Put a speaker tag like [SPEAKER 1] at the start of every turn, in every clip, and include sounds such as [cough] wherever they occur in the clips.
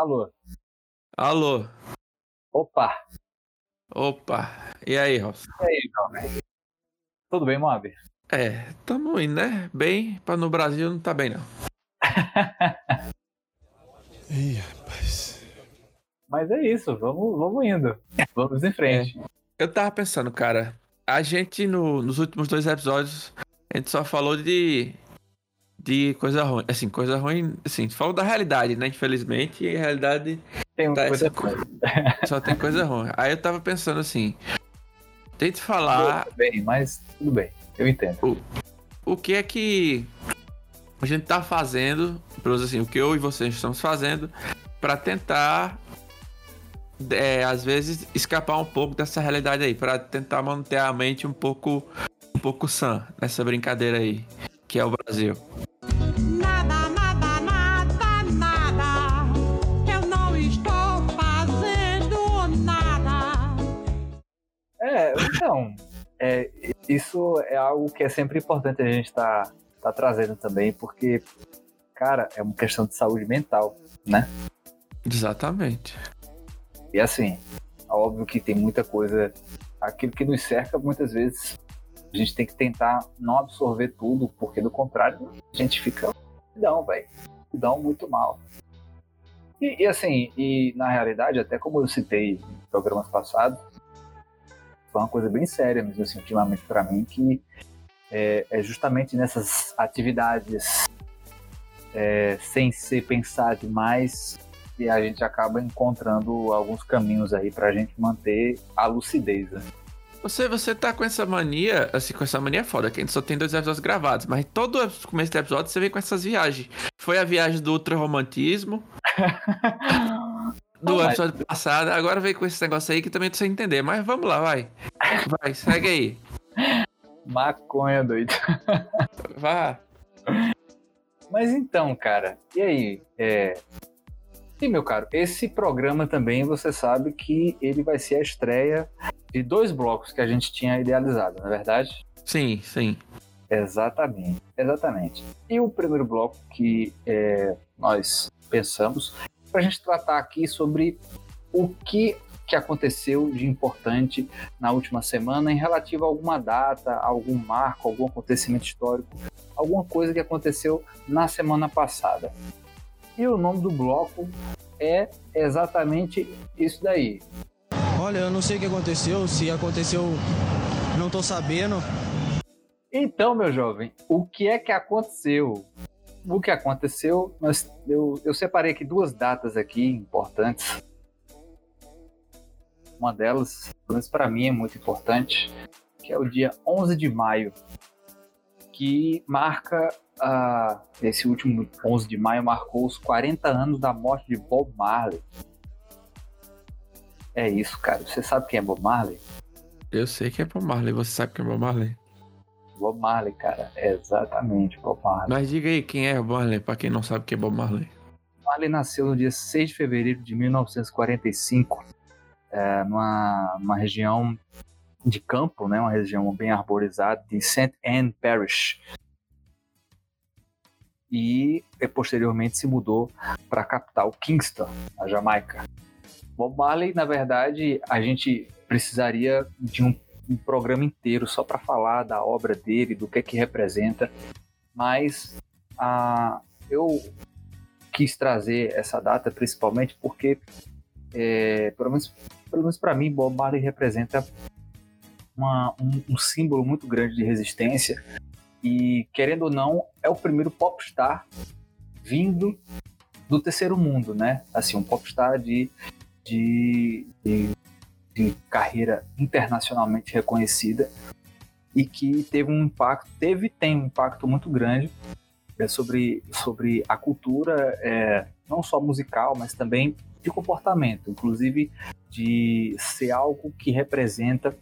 [SPEAKER 1] Alô?
[SPEAKER 2] Alô?
[SPEAKER 1] Opa!
[SPEAKER 2] Opa! E aí, Ross?
[SPEAKER 1] E aí, jovem? Tudo bem, Moab?
[SPEAKER 2] É, tamo indo, né? Bem, pra no Brasil não tá bem, não. [laughs]
[SPEAKER 3] Ih, rapaz.
[SPEAKER 1] Mas é isso, vamos, vamos indo. Vamos em frente.
[SPEAKER 2] Eu tava pensando, cara, a gente no- nos últimos dois episódios, a gente só falou de. De coisa ruim. Assim, coisa ruim, assim, falou da realidade, né? Infelizmente, e a realidade
[SPEAKER 1] Tem uma
[SPEAKER 2] Tá,
[SPEAKER 1] coisa [laughs]
[SPEAKER 2] só tem coisa ruim. Aí eu tava pensando assim, tente falar
[SPEAKER 1] Tudo bem, mas tudo bem, eu entendo.
[SPEAKER 2] o que é que a gente tá fazendo, pelo menos assim, o que eu e vocês estamos fazendo pra tentar é, às vezes escapar um pouco dessa realidade aí, Pra tentar manter a mente um pouco um pouco sã nessa brincadeira aí, que é o Brasil.
[SPEAKER 1] Isso é algo que é sempre importante a gente estar tá, tá trazendo também, porque, cara, é uma questão de saúde mental, né?
[SPEAKER 2] Exatamente.
[SPEAKER 1] E assim, é óbvio que tem muita coisa, aquilo que nos cerca, muitas vezes a gente tem que tentar não absorver tudo, porque do contrário a gente fica não, velho, dão muito mal. E, e assim, e na realidade, até como eu citei em programas passados, foi uma coisa bem séria mesmo assim, ultimamente para mim, que é, é justamente nessas atividades é, sem ser pensar demais e a gente acaba encontrando alguns caminhos aí pra gente manter a lucidez. né?
[SPEAKER 2] Você, você tá com essa mania, assim, com essa mania foda, que a gente só tem dois episódios gravados, mas todo começo do episódio você vem com essas viagens. Foi a viagem do ultrarromantismo, [laughs] do
[SPEAKER 1] Não, mas-
[SPEAKER 2] episódio passado, agora vem com esse negócio aí que também tô sem entender, mas vamos lá, vai. Vai, segue aí.
[SPEAKER 1] Maconha, doido.
[SPEAKER 2] Vá.
[SPEAKER 1] Mas então, cara, e aí? É... E, meu caro, esse programa também você sabe que ele vai ser a estreia de dois blocos que a gente tinha idealizado, não é verdade?
[SPEAKER 2] Sim, sim.
[SPEAKER 1] Exatamente, exatamente. E o primeiro bloco que é, nós pensamos para a gente tratar aqui sobre o que, que aconteceu de importante na última semana em relativo a alguma data, algum marco, algum acontecimento histórico, alguma coisa que aconteceu na semana passada. E o nome do bloco é exatamente isso daí.
[SPEAKER 3] Olha, eu não sei o que aconteceu, se aconteceu, não tô sabendo.
[SPEAKER 1] Então, meu jovem, o que é que aconteceu? O que aconteceu, eu, eu separei aqui duas datas aqui importantes. Uma delas, pelo menos para mim, é muito importante, que é o dia 11 de maio, que marca, ah, esse último 11 de maio marcou os 40 anos da morte de Bob Marley. É isso, cara. Você sabe quem é Bob Marley?
[SPEAKER 2] Eu sei que é Bob Marley, você sabe que é Bob Marley.
[SPEAKER 1] Bob Marley, cara. Exatamente, Bob Marley.
[SPEAKER 2] Mas diga aí quem é Bob Marley, pra quem não sabe quem é Bob Marley.
[SPEAKER 1] Marley nasceu no dia 6 de fevereiro de 1945, é, numa, numa região de campo, né, uma região bem arborizada, de St. Anne Parish. E eh, posteriormente se mudou para a capital, Kingston, na Jamaica. Bob Marley, na verdade, a gente precisaria de um, um programa inteiro só para falar da obra dele, do que é que representa, mas ah, eu quis trazer essa data principalmente porque, é, pelo menos, pelo menos para mim, Bob Marley representa uma- um, um símbolo muito grande de resistência e, querendo ou não, é o primeiro popstar vindo do terceiro mundo, né? Assim, um popstar de, de, de, de carreira internacionalmente reconhecida e que teve um impacto, teve tem um impacto muito grande é, sobre, sobre a cultura, é, não só musical, mas também de comportamento, inclusive de ser algo que representa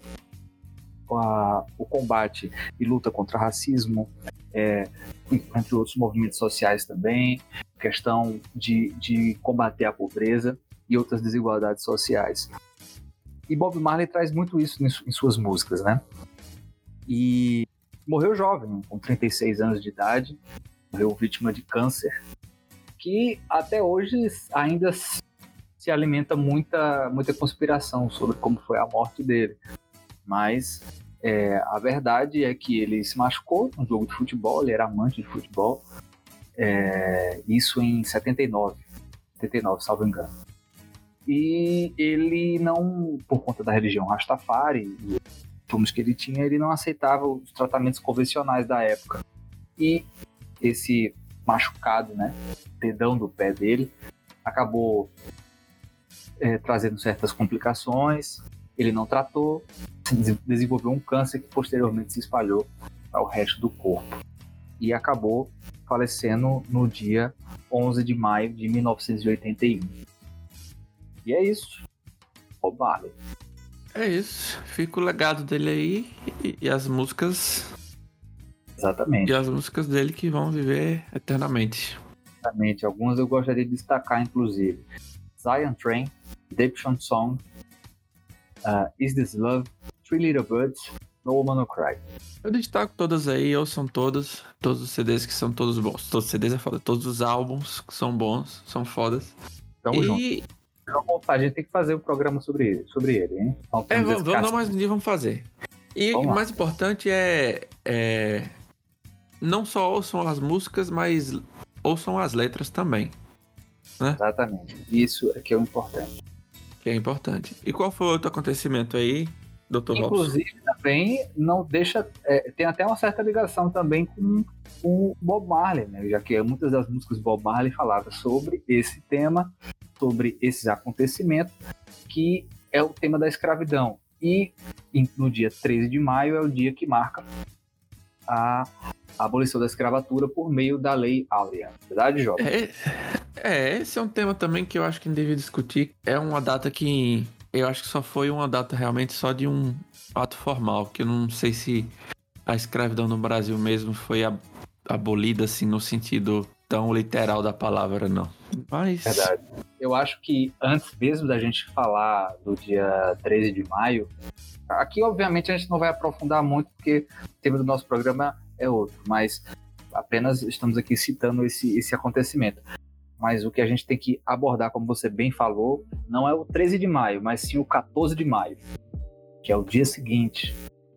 [SPEAKER 1] a- o combate e luta contra racismo, é, entre outros movimentos sociais também, questão de, de combater a pobreza e outras desigualdades sociais. E Bob Marley traz muito isso em, su- em suas músicas, né? E morreu jovem, com 36 anos de idade, morreu vítima de câncer, que até hoje ainda se alimenta muita, muita conspiração sobre como foi a morte dele. Mas é, a verdade é que ele se machucou no jogo de futebol, ele era amante de futebol, é, isso em 79, 79, salvo engano. E ele não, por conta da religião Rastafari, fomos que ele tinha, ele não aceitava os tratamentos convencionais da época. E esse machucado, né, dedão do pé dele, acabou é, trazendo certas complicações. Ele não tratou, desenvolveu um câncer que posteriormente se espalhou ao resto do corpo e acabou falecendo no dia 11 de maio de 1981. E é isso. Marley.
[SPEAKER 2] É isso. Fica o legado dele aí e, e as músicas.
[SPEAKER 1] Exatamente.
[SPEAKER 2] E as músicas dele que vão viver eternamente.
[SPEAKER 1] Exatamente. Algumas eu gostaria de destacar, inclusive. Zion Train, Redemption Song, uh, Is This Love, Three Little Birds, No Woman No Cry.
[SPEAKER 2] Eu destaco todas aí, ou são todas, todos os CDs que são todos bons. Todos os CDs é foda, todos os álbuns que são bons, são fodas.
[SPEAKER 1] Tamo junto. A gente tem que fazer um programa sobre ele, sobre ele hein? Então,
[SPEAKER 2] é, vamos, vamos dar mais um dia, vamos fazer. E
[SPEAKER 1] Vamos
[SPEAKER 2] o mais importante é, é não só ouçam as músicas, mas ouçam as letras também,
[SPEAKER 1] Exatamente. Isso é que é o importante.
[SPEAKER 2] que é importante. E qual foi o outro acontecimento aí, Dr. Robson?
[SPEAKER 1] Inclusive, também não deixa. é, tem até uma certa ligação também com, o Bob Marley, né? Já que muitas das músicas Bob Marley falavam sobre esse tema, sobre esses acontecimentos, que é o tema da escravidão. E no dia 13 de maio é o dia que marca a abolição da escravatura por meio da Lei Áurea. Verdade, Jovem?
[SPEAKER 2] É, é, esse é um tema também que eu acho que a gente deve discutir. É uma data que eu acho que só foi uma data realmente só de um ato formal, que eu não sei se a escravidão no Brasil mesmo foi ab- abolida assim no sentido tão literal da palavra, não. Mas
[SPEAKER 1] Verdade. Eu acho que antes mesmo da gente falar do dia 13 de maio, aqui obviamente a gente não vai aprofundar muito, porque o tema do nosso programa é outro, mas apenas estamos aqui citando esse, esse acontecimento. Mas o que a gente tem que abordar, como você bem falou, não é o 13 de maio, mas sim o 14 de maio, que é o dia seguinte.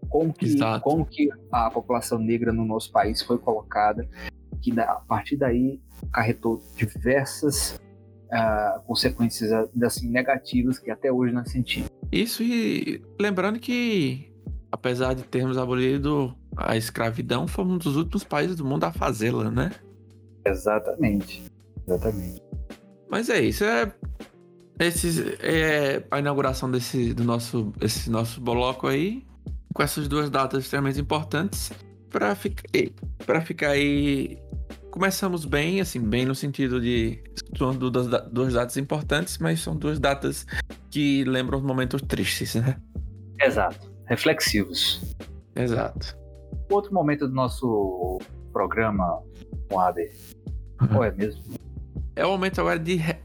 [SPEAKER 1] Como que,
[SPEAKER 2] Exato.
[SPEAKER 1] como que a população negra no nosso país foi colocada, que a partir daí acarretou diversas ah, consequências ainda assim negativas que até hoje nós sentimos.
[SPEAKER 2] Isso e lembrando que apesar de termos abolido a escravidão, fomos um dos últimos países do mundo a fazê-la, né?
[SPEAKER 1] Exatamente. Exatamente.
[SPEAKER 2] Mas é isso, é, esses, é a inauguração desse do nosso, esse nosso bloco aí, com essas duas datas extremamente importantes, para ficar, para ficar aí. Começamos bem, assim, bem no sentido de. São duas, duas datas importantes, mas são duas datas que lembram momentos tristes, né?
[SPEAKER 1] Exato. Reflexivos.
[SPEAKER 2] Exato.
[SPEAKER 1] Outro momento do nosso programa, Moader. Qual é mesmo?
[SPEAKER 2] É o momento agora de, re-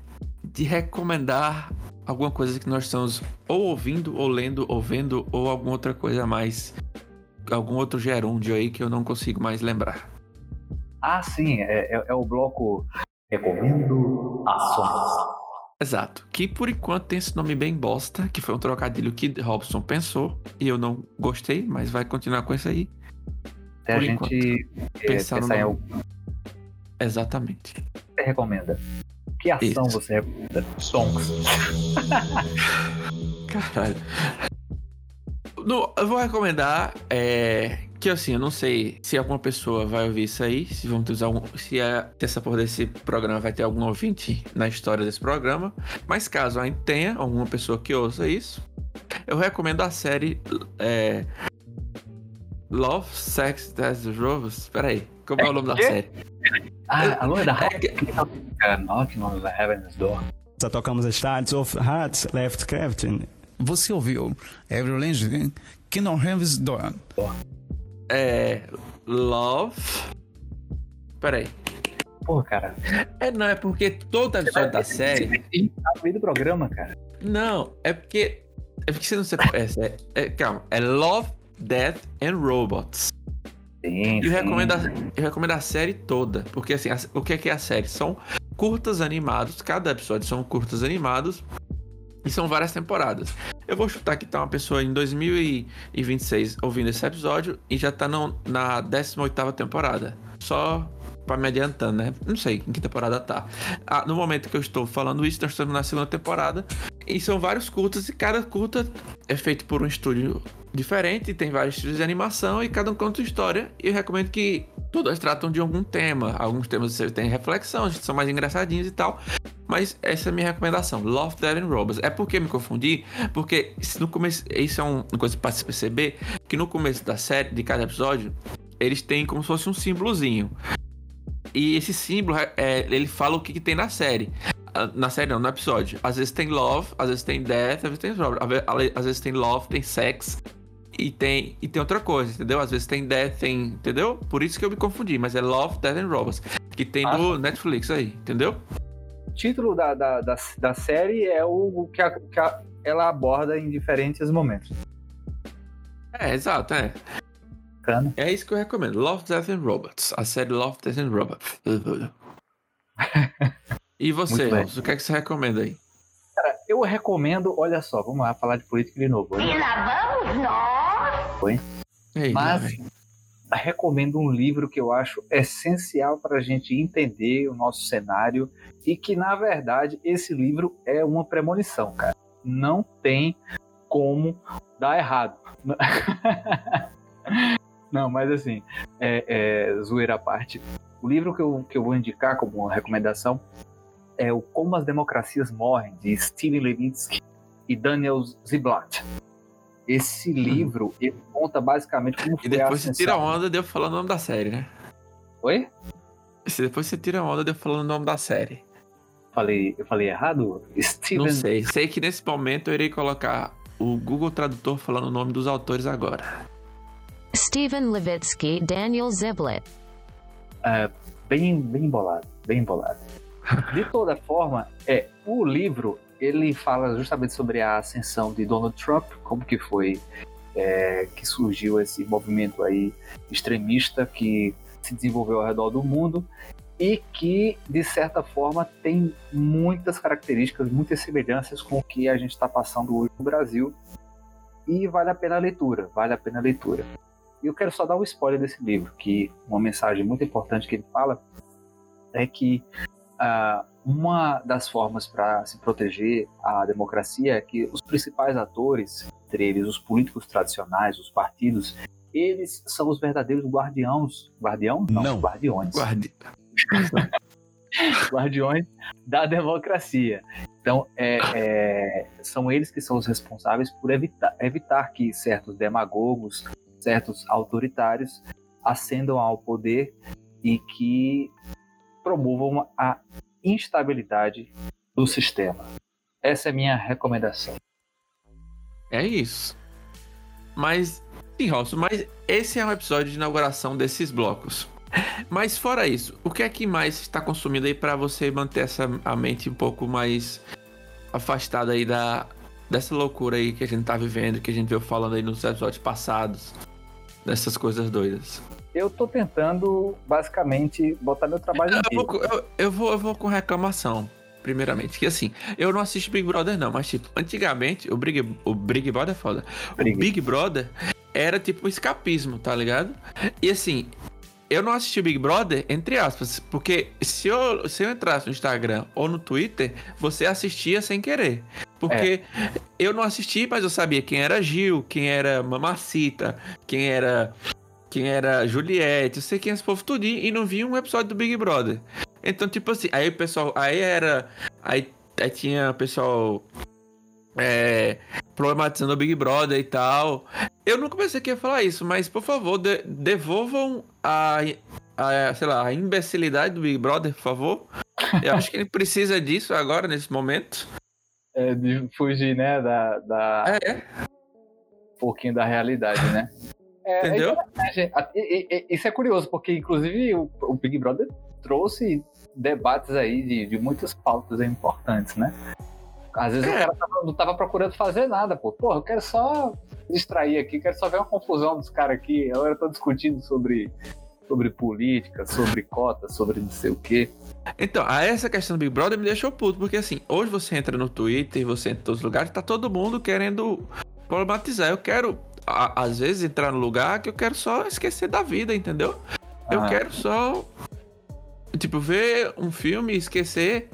[SPEAKER 2] de recomendar alguma coisa que nós estamos ou ouvindo, ou lendo, ou vendo, ou alguma outra coisa a mais. Algum outro gerúndio aí que eu não consigo mais lembrar.
[SPEAKER 1] Ah, sim, é, é- é o bloco Recomendo Ações.
[SPEAKER 2] Exato. Que por enquanto tem esse nome bem bosta, que foi um trocadilho que Robson pensou, e eu não gostei, mas vai continuar com isso aí.
[SPEAKER 1] Até a
[SPEAKER 2] Por
[SPEAKER 1] gente é,
[SPEAKER 2] Pensar no
[SPEAKER 1] pensar em
[SPEAKER 2] nome.
[SPEAKER 1] algo
[SPEAKER 2] Exatamente.
[SPEAKER 1] que você recomenda. Que ação
[SPEAKER 2] Isso.
[SPEAKER 1] você recomenda? Songs. [laughs]
[SPEAKER 2] Caralho. No- eu vou recomendar é, que assim, eu não sei se alguma pessoa vai ouvir isso aí, se vamos usar algum, se, a, se essa porra desse programa vai ter algum ouvinte na história desse programa, mas caso ainda tenha alguma pessoa que ouça isso, eu recomendo a série é, Love, Sex, Death Rovers. Peraí, como é o nome da
[SPEAKER 1] quê?
[SPEAKER 2] série?
[SPEAKER 1] Ah, alô, é da
[SPEAKER 2] É que-
[SPEAKER 1] Knocking on the Heaven's Door.
[SPEAKER 3] Já tocamos as tardes of Hearts Left Crafting.
[SPEAKER 4] Você ouviu Avril Lavigne, Kingdom Heaven's Door.
[SPEAKER 2] É. Love. Peraí.
[SPEAKER 1] Pô, cara.
[SPEAKER 2] É, não, é porque toda a história da série.
[SPEAKER 1] No meio do programa, cara.
[SPEAKER 2] Não, é porque. É porque você não sabe. É, é, calma, é Love, Death and Robots.
[SPEAKER 1] Sim,
[SPEAKER 2] E eu recomendo, a, eu recomendo a série toda. Porque assim, a- o que é, que é a série? São curtas animados. Cada episódio são curtas animados. E são várias temporadas. Eu vou chutar que tá uma pessoa em 2026 ouvindo esse episódio e já tá no, na 18ª temporada. Só pra me adiantando, né? Não sei em que temporada tá. Ah, no momento que eu estou falando isso, nós estamos na segunda temporada. E são vários curtas e cada curta é feito por um estúdio diferente, tem vários estilos de animação e cada um conta uma história. E eu recomendo que todas tratam de algum tema. Alguns temas você tem reflexão, são mais engraçadinhos e tal. Mas essa é a minha recomendação. Love, Dead and Robots. É porque me confundi? Porque no começo, isso é um- uma coisa para se perceber, que no começo da série, de cada episódio, eles têm como se fosse um símbolozinho. E esse símbolo, é, ele fala o que, que tem na série. Ah, Na série não, no episódio. Às vezes tem love, às vezes tem death, às vezes tem Às vezes tem love, tem sex. E tem, e tem outra coisa, entendeu? Às vezes tem death, tem. Entendeu? Por isso que eu me confundi. Mas é Love, Death and Robots. Que tem
[SPEAKER 1] Ah.
[SPEAKER 2] no Netflix aí, entendeu?
[SPEAKER 1] O título da, da, da, da série é o que, a- que a- ela aborda em diferentes momentos.
[SPEAKER 2] É, exato, é.
[SPEAKER 1] Bacana.
[SPEAKER 2] É isso que eu recomendo. Love, Death and Robots. A série Love, Death and Robots. [laughs] e você. Elcio, o que é que você recomenda aí?
[SPEAKER 1] Eu recomendo, olha só, vamos lá falar de política de novo.
[SPEAKER 5] E lá vamos nós.
[SPEAKER 2] Ei,
[SPEAKER 1] Mas recomendo um livro que eu acho essencial para a gente entender o nosso cenário e que, na verdade, esse livro é uma premonição, cara. Não tem como dar errado. [laughs] Não, mas assim, é, é, zoeira à parte. O livro que eu, que eu vou indicar como uma recomendação é o Como as Democracias Morrem, de Steven Levitsky e Daniel Ziblatt. Esse livro, ele conta basicamente como
[SPEAKER 2] E
[SPEAKER 1] foi a
[SPEAKER 2] depois você tira
[SPEAKER 1] ascensão-
[SPEAKER 2] onda de eu falando o nome da série, né?
[SPEAKER 1] Oi?
[SPEAKER 2] Se depois você tira onda de eu falando o nome da série.
[SPEAKER 1] Falei, eu falei errado? Steven.
[SPEAKER 2] Não sei. Sei que nesse momento eu irei colocar o Google Tradutor falando o nome dos autores agora.
[SPEAKER 6] Steven Levitsky, Daniel Ziblatt.
[SPEAKER 1] Bem, bem bolado, bem bolado. De toda forma, é o livro ele fala justamente sobre a ascensão de Donald Trump, como que foi é, que surgiu esse movimento aí extremista que se desenvolveu ao redor do mundo e que de certa forma tem muitas características, muitas semelhanças com o que a gente está passando hoje no Brasil e vale a pena a leitura, vale a pena a leitura. E eu quero só dar um spoiler desse livro, que uma mensagem muito importante que ele fala é que ah, uma das formas para se proteger a democracia é que os principais atores, entre eles os políticos tradicionais, os partidos, eles são os verdadeiros guardiãos. Guardião? Não,
[SPEAKER 4] Não.
[SPEAKER 1] guardiões.
[SPEAKER 2] Guarde. [laughs]
[SPEAKER 1] guardiões da democracia. Então, é, é, são eles que são os responsáveis por evitar, evitar que certos demagogos, certos autoritários ascendam ao poder e que promovam a instabilidade do sistema. Essa é a minha recomendação.
[SPEAKER 2] É isso. Mas, sim, Rosso, mas esse é um episódio de inauguração desses blocos. Mas fora isso, o que é que mais está consumindo aí para você manter essa a mente um pouco mais afastada aí da dessa loucura aí que a gente tá vivendo, que a gente veio falando aí nos episódios passados, dessas coisas doidas.
[SPEAKER 1] Eu tô tentando, basicamente, botar meu trabalho em
[SPEAKER 2] Eu
[SPEAKER 1] dia.
[SPEAKER 2] vou, com- eu, eu vou, eu vou com reclamação, primeiramente. Que assim, eu não assisto Big Brother, não, mas tipo, antigamente, o Big, o Big Brother é foda.
[SPEAKER 1] Big.
[SPEAKER 2] O Big Brother era tipo um escapismo, tá ligado? E assim, eu não assisti o Big Brother, entre aspas, porque se eu, se eu entrasse no Instagram ou no Twitter, você assistia sem querer. Porque eu não assisti, mas eu sabia quem era Gil, quem era Mamacita, quem era. Quem era Juliette, eu sei quem é esse povo tudinho e não vi um episódio do Big Brother. Então, tipo assim, aí o pessoal. Aí era. Aí, aí tinha o pessoal. É, problematizando o Big Brother e tal. Eu não comecei aqui a falar isso, mas por favor, de- devolvam a, a, sei lá, a imbecilidade do Big Brother, por favor. Eu acho que ele precisa disso agora, nesse momento.
[SPEAKER 1] É, de fugir, né, da, da
[SPEAKER 2] É,
[SPEAKER 1] um pouquinho da realidade, né? [laughs] É,
[SPEAKER 2] entendeu?
[SPEAKER 1] e- Isso é curioso, porque inclusive o, o Big Brother trouxe debates aí de, de muitas pautas importantes, né? Às vezes
[SPEAKER 2] É.
[SPEAKER 1] o cara tava- não tava procurando fazer nada, pô. Porra, eu quero só distrair aqui, quero só ver uma confusão dos caras aqui. Agora eu tô discutindo sobre sobre política, sobre cota, sobre não sei o quê.
[SPEAKER 2] Então, a essa questão do Big Brother me deixou puto, porque assim, hoje você entra no Twitter, você entra em todos os lugares, tá todo mundo querendo problematizar. Eu quero, a- às vezes, entrar no lugar que eu quero só esquecer da vida, entendeu? Eu
[SPEAKER 1] Ah.
[SPEAKER 2] quero só, tipo, ver um filme e esquecer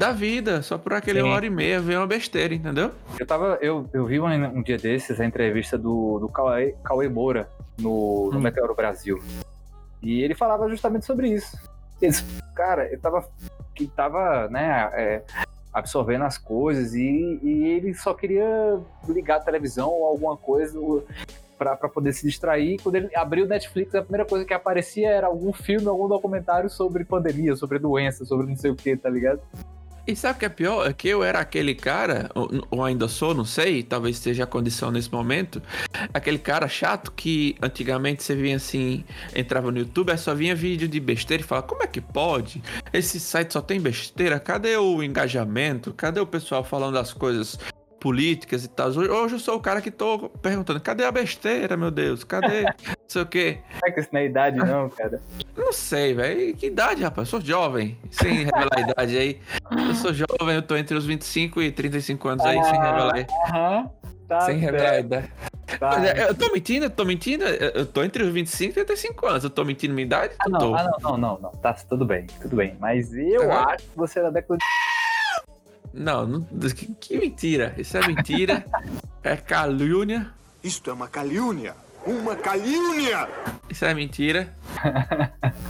[SPEAKER 2] da vida, só por aquele
[SPEAKER 1] Sim.
[SPEAKER 2] hora e meia, ver uma besteira, entendeu?
[SPEAKER 1] Eu tava. Eu, eu vi um, um dia desses a entrevista do, do Cauê, Cauê Moura no, no
[SPEAKER 2] Hum.
[SPEAKER 1] Meteoro Brasil. E ele falava justamente sobre isso. Eles, cara, ele tava. Que tava, né, é, absorvendo as coisas e, e ele só queria ligar a televisão ou alguma coisa pra, pra poder se distrair. Quando ele abriu o Netflix, a primeira coisa que aparecia era algum filme, algum documentário sobre pandemia, sobre doença, sobre não sei o que, tá ligado?
[SPEAKER 2] E sabe o que é pior? É que eu era aquele cara, ou, ainda sou, não sei, talvez esteja a condição nesse momento, aquele cara chato que antigamente você vinha assim, entrava no YouTube, aí só vinha vídeo de besteira e falava, como é que pode? Esse site só tem besteira, cadê o engajamento? Cadê o pessoal falando das coisas políticas e tal? Hoje, hoje eu sou o cara que tô perguntando, cadê a besteira, meu Deus? Cadê [laughs] não sei o quê?
[SPEAKER 1] Não é que isso não é idade, não, cara.
[SPEAKER 2] Não sei, velho. Que idade, rapaz? Eu sou jovem, sem revelar a idade aí. Eu sou jovem, eu tô entre os 25 e 35 anos aí, sem revelar,
[SPEAKER 1] Aham. Tá
[SPEAKER 2] sem revelar a idade.
[SPEAKER 1] tá.
[SPEAKER 2] Mas é, eu tô mentindo, eu tô mentindo. Eu tô entre os 25 e 35 anos. Eu tô mentindo minha idade?
[SPEAKER 1] Ah, não,
[SPEAKER 2] tô.
[SPEAKER 1] ah, não, não, não, não. Tá tudo bem, tudo bem. Mas eu
[SPEAKER 2] Aham.
[SPEAKER 1] acho que você era da década de.
[SPEAKER 2] Não, não- que, que mentira. Isso é mentira. [laughs] é calúnia.
[SPEAKER 7] Isto é uma calúnia! Uma calúnia!
[SPEAKER 2] Isso é mentira. [laughs]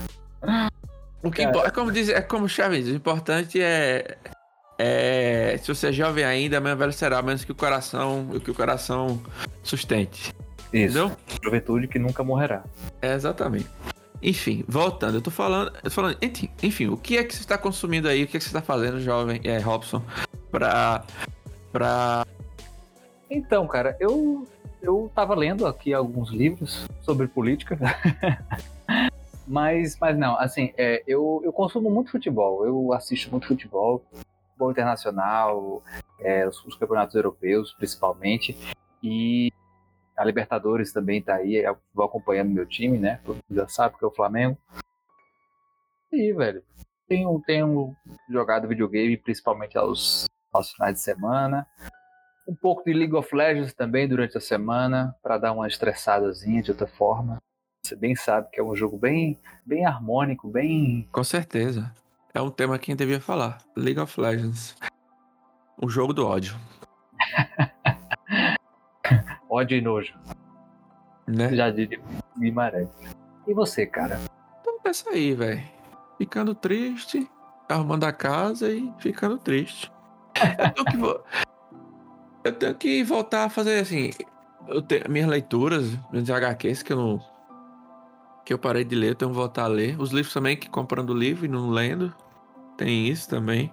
[SPEAKER 2] O que
[SPEAKER 1] Cara.
[SPEAKER 2] impo- é como diz, é como Chaves, o importante é é se você é jovem ainda, mais velho será, menos que o coração, o que o coração sustente.
[SPEAKER 1] Isso.
[SPEAKER 2] Entendeu?
[SPEAKER 1] Juventude que nunca morrerá.
[SPEAKER 2] É, exatamente. Enfim, voltando, eu tô falando, eu tô falando, enfim, o que é que você está consumindo aí? O que é que você está fazendo, jovem, é, Robson, pra, pra...
[SPEAKER 1] Então, cara, eu, eu tava lendo aqui alguns livros sobre política. [laughs] mas, mas não, assim, é, eu, eu consumo muito futebol. Eu assisto muito futebol, futebol internacional, é, os, os campeonatos europeus, principalmente. E a Libertadores também tá aí. Eu vou acompanhando meu time, né? Todo mundo já sabe que é o Flamengo. E, velho, tenho, tenho jogado videogame, principalmente aos, aos finais de semana um pouco de League of Legends também durante a semana, para dar uma estressadazinha de outra forma. Você bem sabe que é um jogo bem, bem harmônico, bem.
[SPEAKER 2] Com certeza. É um tema que a gente devia falar. League of Legends. O jogo do ódio, [laughs]
[SPEAKER 1] ódio e nojo.
[SPEAKER 2] né?
[SPEAKER 1] Já diria Guimarães. E você, cara?
[SPEAKER 2] Então pensa aí, velho. Ficando triste, arrumando a casa e ficando triste. Eu tenho que, vo- [laughs] eu tenho que voltar a fazer assim. Eu tenho minhas leituras, minhas HQs que eu não. Que eu parei de ler, eu tenho que voltar a ler. Os livros também, que comprando livro e não lendo. Tem isso também.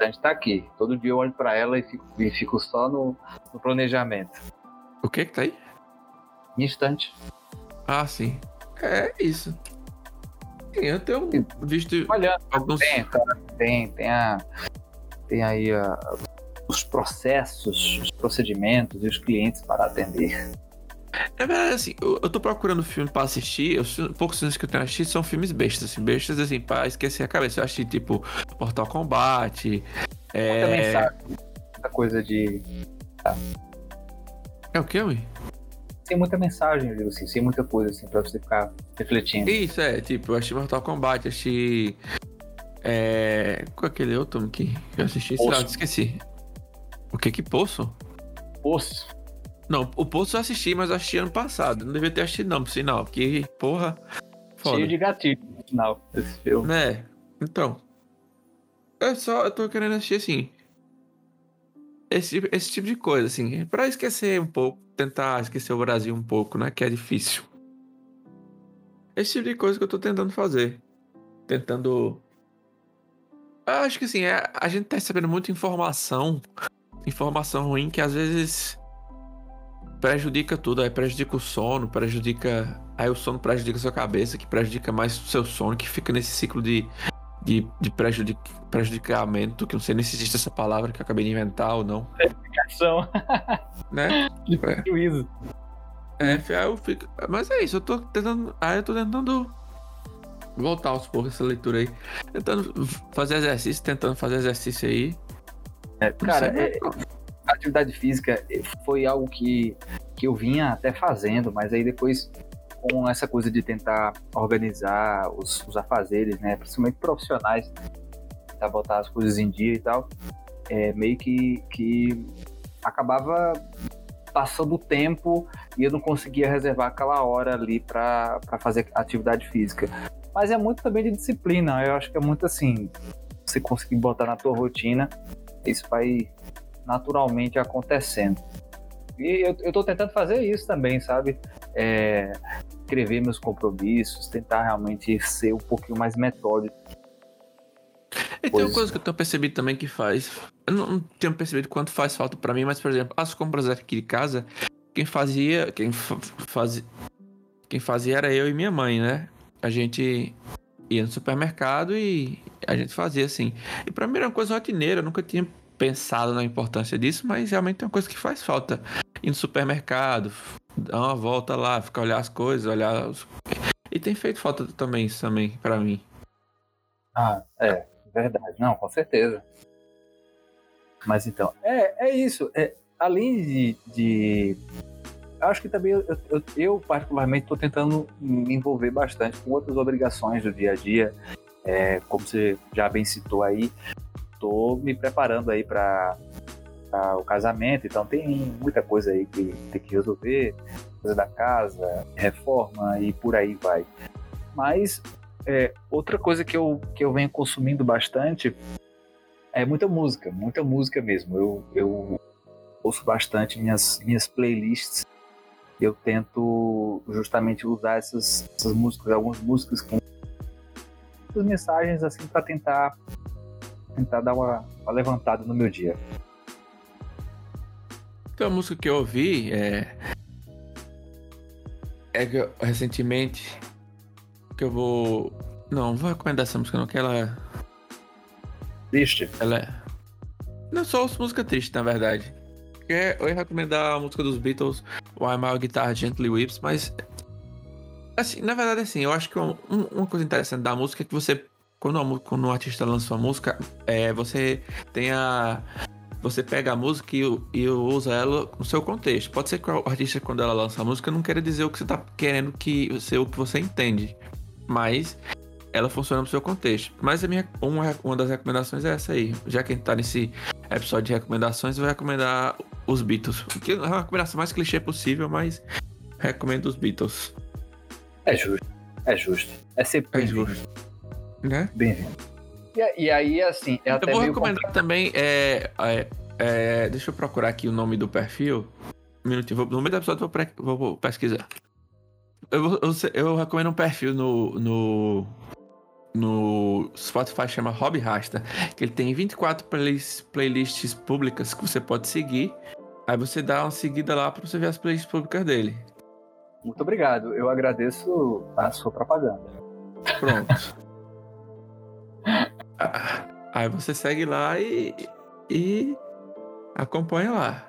[SPEAKER 1] A gente tá aqui. Todo dia eu olho pra ela e fico, e fico só no, no planejamento.
[SPEAKER 2] O que que tá aí?
[SPEAKER 1] Instante.
[SPEAKER 2] Ah, sim. É isso. Sim, eu tenho visto
[SPEAKER 1] Olhando,
[SPEAKER 2] alguns.
[SPEAKER 1] tem, cara, tem, tem a. Tem aí a- os processos, os procedimentos e os clientes para atender.
[SPEAKER 2] É verdade, assim, eu, eu tô procurando filme pra assistir. Os poucos filmes que eu tenho assistido são filmes bestas, assim, bestas, assim, pra esquecer a cabeça. Eu achei, tipo, Mortal Kombat.
[SPEAKER 1] Muita
[SPEAKER 2] É.
[SPEAKER 1] mensagem, muita coisa de.
[SPEAKER 2] É o que, ui?
[SPEAKER 1] Tem muita mensagem, eu digo assim, tem muita coisa assim pra você ficar refletindo.
[SPEAKER 2] Isso, é, tipo, eu achei Mortal Kombat, achei. É. Qual é aquele outro que eu assisti? Sei lá, esqueci. O que que Poço?
[SPEAKER 1] Poço.
[SPEAKER 2] Não, o Poço eu assisti, mas eu assisti ano passado. Não devia ter assistido, não, por sinal, porque, porra. Foda.
[SPEAKER 1] Cheio de gatilho no final desse filme.
[SPEAKER 2] Né? Então. É só, eu tô querendo assistir assim. Esse, esse tipo de coisa, assim. Pra esquecer um pouco, tentar esquecer o Brasil um pouco, né? Que é difícil. Esse tipo de coisa que eu tô tentando fazer. Tentando. Eu acho que assim, é, a gente tá recebendo muita informação. Informação ruim que às vezes prejudica tudo. Aí prejudica o sono, prejudica. Aí o sono prejudica a sua cabeça, que prejudica mais o seu sono, que fica nesse ciclo de, de, de prejudic, prejudicamento, que não sei nem se existe essa palavra que eu acabei de inventar ou não.
[SPEAKER 1] Ação, [laughs]
[SPEAKER 2] Né?
[SPEAKER 1] de prejuízo.
[SPEAKER 2] É, aí eu fico. Mas é isso, eu tô tentando. Aí eu tô tentando voltar aos poucos essa leitura aí. Tentando fazer exercício, tentando fazer exercício aí.
[SPEAKER 1] É, cara, é, a atividade física foi algo que, que eu vinha até fazendo, mas aí depois com essa coisa de tentar organizar os, os afazeres, né, principalmente profissionais, tentar botar as coisas em dia e tal, é, meio que, que acabava passando o tempo e eu não conseguia reservar aquela hora ali para fazer atividade física. Mas é muito também de disciplina, eu acho que é muito assim, você conseguir botar na tua rotina, isso vai naturalmente acontecendo. E eu, eu tô tentando fazer isso também, sabe? É, escrever meus compromissos, tentar realmente ser um pouquinho mais metódico.
[SPEAKER 2] E tem uma coisa que eu tenho percebido também que faz. Eu não tenho percebido quanto faz falta pra mim, mas, por exemplo, as compras aqui de casa, quem fazia. Quem fa- fazia. Quem fazia era eu e minha mãe, né? A gente ia no supermercado e a gente fazia assim. E pra mim era uma coisa rotineira, eu nunca tinha pensado na importância disso, mas realmente é uma coisa que faz falta. Ir no supermercado, dar uma volta lá, ficar olhar as coisas, olhar os... E tem feito falta também isso também pra mim.
[SPEAKER 1] Ah, é, verdade. Não, com certeza. Mas então, é, é isso. É, além de, de. Acho que também eu, eu, eu particularmente, estou tentando me envolver bastante com outras obrigações do dia a dia. É, como você já bem citou aí, estou me preparando aí para o casamento, então tem muita coisa aí que tem que resolver, coisa da casa, reforma e por aí vai. Mas é, outra coisa que eu, que eu venho consumindo bastante é muita música, muita música mesmo. Eu, eu ouço bastante minhas, minhas playlists. Eu tento justamente usar essas, essas músicas, algumas músicas com essas mensagens assim para tentar tentar dar uma, uma levantada no meu dia.
[SPEAKER 2] Tem uma música que eu ouvi é. É que eu, recentemente. Que eu vou. Não, não vou recomendar essa música, não, que ela.
[SPEAKER 1] Triste?
[SPEAKER 2] Ela é. Não só ouço música triste, na verdade. É- eu ia recomendar a música dos Beatles, Why My Guitar Gently Weeps, mas. Assim, na verdade, assim, eu acho que uma, um- uma coisa interessante da música é que você. Quando, mu- quando um artista lança uma música, é, você tem a. Você pega a música e, e usa ela no seu contexto. Pode ser que o artista, quando ela lança a música, não queira dizer o que você tá querendo que ser o que você entende. Mas ela funciona no seu contexto. Mas a minha, uma, uma das recomendações é essa aí. Já que a gente tá nesse episódio de recomendações, eu vou recomendar os Beatles. Que é uma recomendação mais clichê possível, mas recomendo os Beatles.
[SPEAKER 1] É justo. É justo. É sempre
[SPEAKER 2] É justo. Né?
[SPEAKER 1] Bem-vindo. E, e aí, assim, é até
[SPEAKER 2] eu vou
[SPEAKER 1] meio
[SPEAKER 2] recomendar também. É, é, é, deixa eu procurar aqui o nome do perfil. Um minutinho, vou, no meio do episódio eu vou, pre- vou- vou pesquisar. Eu, eu, eu recomendo um perfil no, no, no Spotify chama Hobby Rasta, que ele tem 24 playlists, playlists públicas que você pode seguir. Aí você dá uma seguida lá pra você ver as playlists públicas dele.
[SPEAKER 1] Muito obrigado. Eu agradeço a sua propaganda.
[SPEAKER 2] Pronto. [laughs] Ah, Aí você segue lá e, e acompanha lá.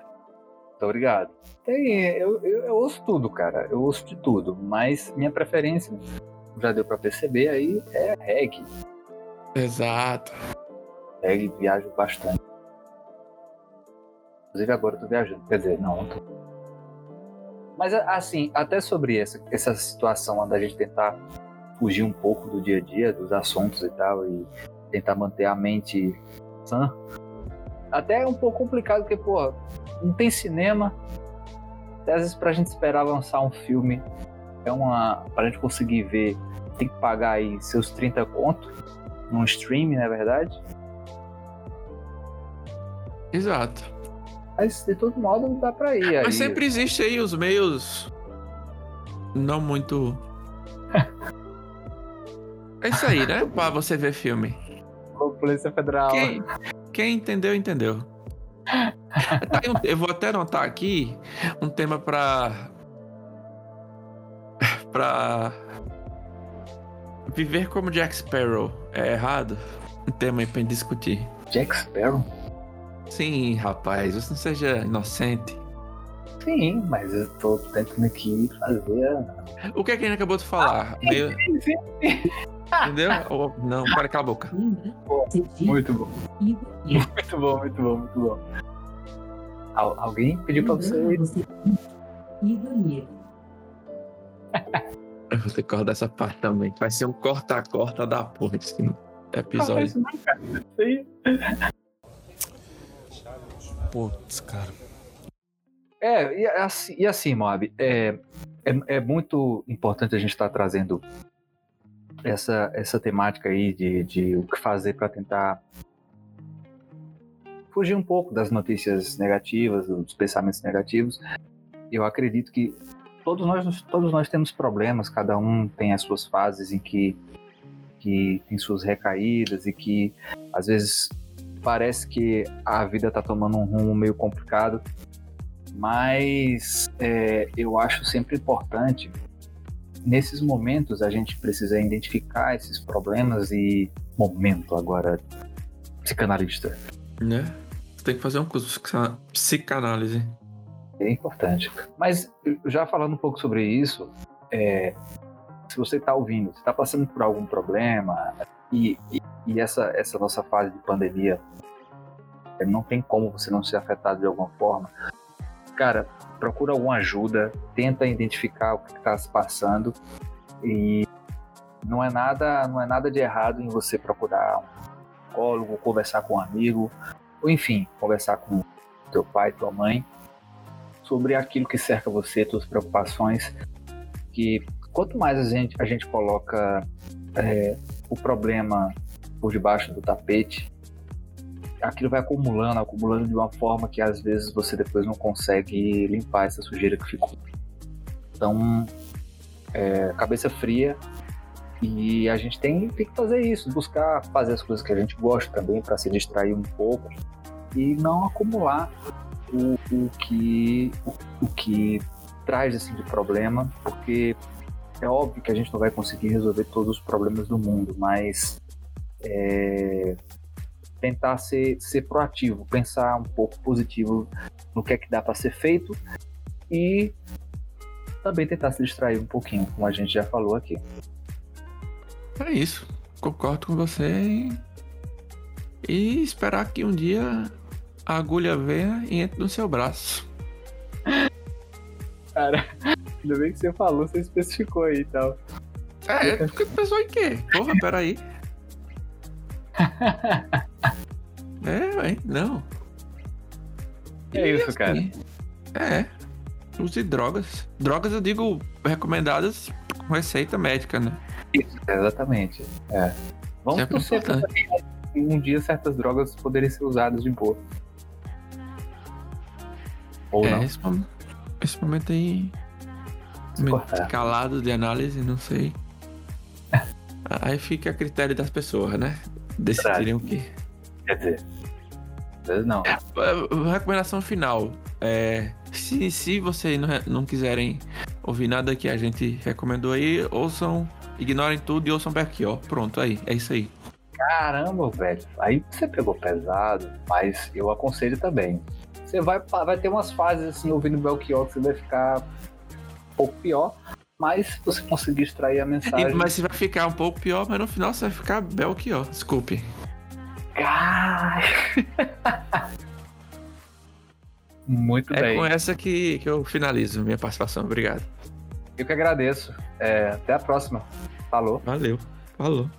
[SPEAKER 1] Muito obrigado. Tem, eu, eu, eu ouço tudo, cara. Eu ouço de tudo. Mas minha preferência, já deu pra perceber aí, é reggae.
[SPEAKER 2] Exato.
[SPEAKER 1] Reggae, viajo bastante. Inclusive agora eu tô viajando. Quer dizer, não, não tô. Mas assim, até sobre essa, essa situação da gente tentar fugir um pouco do dia a dia, dos assuntos e tal, e tentar manter a mente sã. Até é um pouco complicado, porque, pô, não tem cinema. Até às vezes pra gente esperar lançar um filme, é uma. Pra gente conseguir ver, tem que pagar aí seus 30 conto num stream, não é verdade?
[SPEAKER 2] Exato.
[SPEAKER 1] Mas de todo modo dá pra ir. aí.
[SPEAKER 2] Mas sempre existe aí os meios não muito. [laughs] É isso aí, né? Pra você ver filme.
[SPEAKER 1] Polícia Federal.
[SPEAKER 2] Quem, quem entendeu, entendeu. Tá Eu vou até anotar aqui um tema pra. pra. Viver como Jack Sparrow é errado? Um tema aí pra gente discutir.
[SPEAKER 1] Jack Sparrow?
[SPEAKER 2] Sim, rapaz, você não seja inocente.
[SPEAKER 1] Sim, mas eu tô tentando aqui fazer. a-
[SPEAKER 2] O que é que ele acabou de falar? Meio- Entendeu? [laughs] Ou- não, para cala a boca.
[SPEAKER 1] Muito bom. Muito bom, muito bom, muito bom. Al- alguém pediu pra você.
[SPEAKER 2] Eu vou ter que cortar essa parte também. Vai ser um corta-corta da porra esse episódio.
[SPEAKER 1] Isso não, cara. Isso aí.
[SPEAKER 4] Putz, cara.
[SPEAKER 1] É, e assim, e assim Moab, é, é, é muito importante a gente estar trazendo essa, essa temática aí de, de o que fazer para tentar fugir um pouco das notícias negativas, dos pensamentos negativos. Eu acredito que todos nós, todos nós temos problemas, cada um tem as suas fases em que, que tem suas recaídas e que às vezes parece que a vida está tomando um rumo meio complicado mas é, eu acho sempre importante nesses momentos a gente precisa identificar esses problemas e momento agora psicanalista
[SPEAKER 2] Né? Tem que fazer um curso de psica- psicanálise.
[SPEAKER 1] é importante mas já falando um pouco sobre isso é, se você está ouvindo você está passando por algum problema e, e, e essa essa nossa fase de pandemia não tem como você não ser afetado de alguma forma cara, procura alguma ajuda, tenta identificar o que está se passando e não é nada, não é nada de errado em você procurar um psicólogo, conversar com um amigo, ou enfim, conversar com teu pai, tua mãe sobre aquilo que cerca você, tuas preocupações, que quanto mais a gente, a gente coloca é, o problema por debaixo do tapete, aquilo vai acumulando, acumulando de uma forma que às vezes você depois não consegue limpar essa sujeira que ficou. Então, é, cabeça fria e a gente tem, tem que fazer isso, buscar fazer as coisas que a gente gosta também para se distrair um pouco e não acumular o, o que o, o que traz assim de problema, porque é óbvio que a gente não vai conseguir resolver todos os problemas do mundo, mas é, tentar ser, ser proativo, pensar um pouco positivo no que é que dá para ser feito e também tentar se distrair um pouquinho, como a gente já falou aqui.
[SPEAKER 2] É isso. Concordo com você e, esperar que um dia a agulha venha e entre no seu braço. [laughs]
[SPEAKER 1] Cara, ainda bem que você falou, você especificou aí e tal.
[SPEAKER 2] É, porque pensou em quê? Porra, peraí. [laughs] É, não.
[SPEAKER 1] É
[SPEAKER 2] E
[SPEAKER 1] isso, cara.
[SPEAKER 2] assim, É. Use drogas. Drogas eu digo recomendadas com receita médica, né?
[SPEAKER 1] Isso, exatamente. É. Vamos
[SPEAKER 2] Sempre
[SPEAKER 1] torcer pra que um dia certas drogas poderem ser usadas de boa. Ou
[SPEAKER 2] é,
[SPEAKER 1] não.
[SPEAKER 2] Esse, mom- esse momento aí. Momento calado de análise, não sei. [laughs] Aí fica a critério das pessoas, né? Decidirem o quê.
[SPEAKER 1] Quer dizer, às vezes não.
[SPEAKER 2] É, Recomendação final. É, se, se vocês não, não quiserem ouvir nada que a gente recomendou aí, ouçam, ignorem tudo e ouçam Belchior. Pronto, aí, é isso aí.
[SPEAKER 1] Caramba, velho. Aí você pegou pesado, mas eu aconselho também. Você vai, vai ter umas fases assim, ouvindo Belchior, que você vai ficar um pouco pior, mas se você conseguir extrair a
[SPEAKER 2] E-
[SPEAKER 1] mensagem.
[SPEAKER 2] mas você vai ficar um pouco pior, mas no final você vai ficar Belchior. Desculpe. [laughs]
[SPEAKER 1] Muito
[SPEAKER 2] É
[SPEAKER 1] bem.
[SPEAKER 2] com essa que, que eu finalizo minha participação. Obrigado.
[SPEAKER 1] Eu que agradeço. É, até a próxima. Falou.
[SPEAKER 2] Valeu. Falou.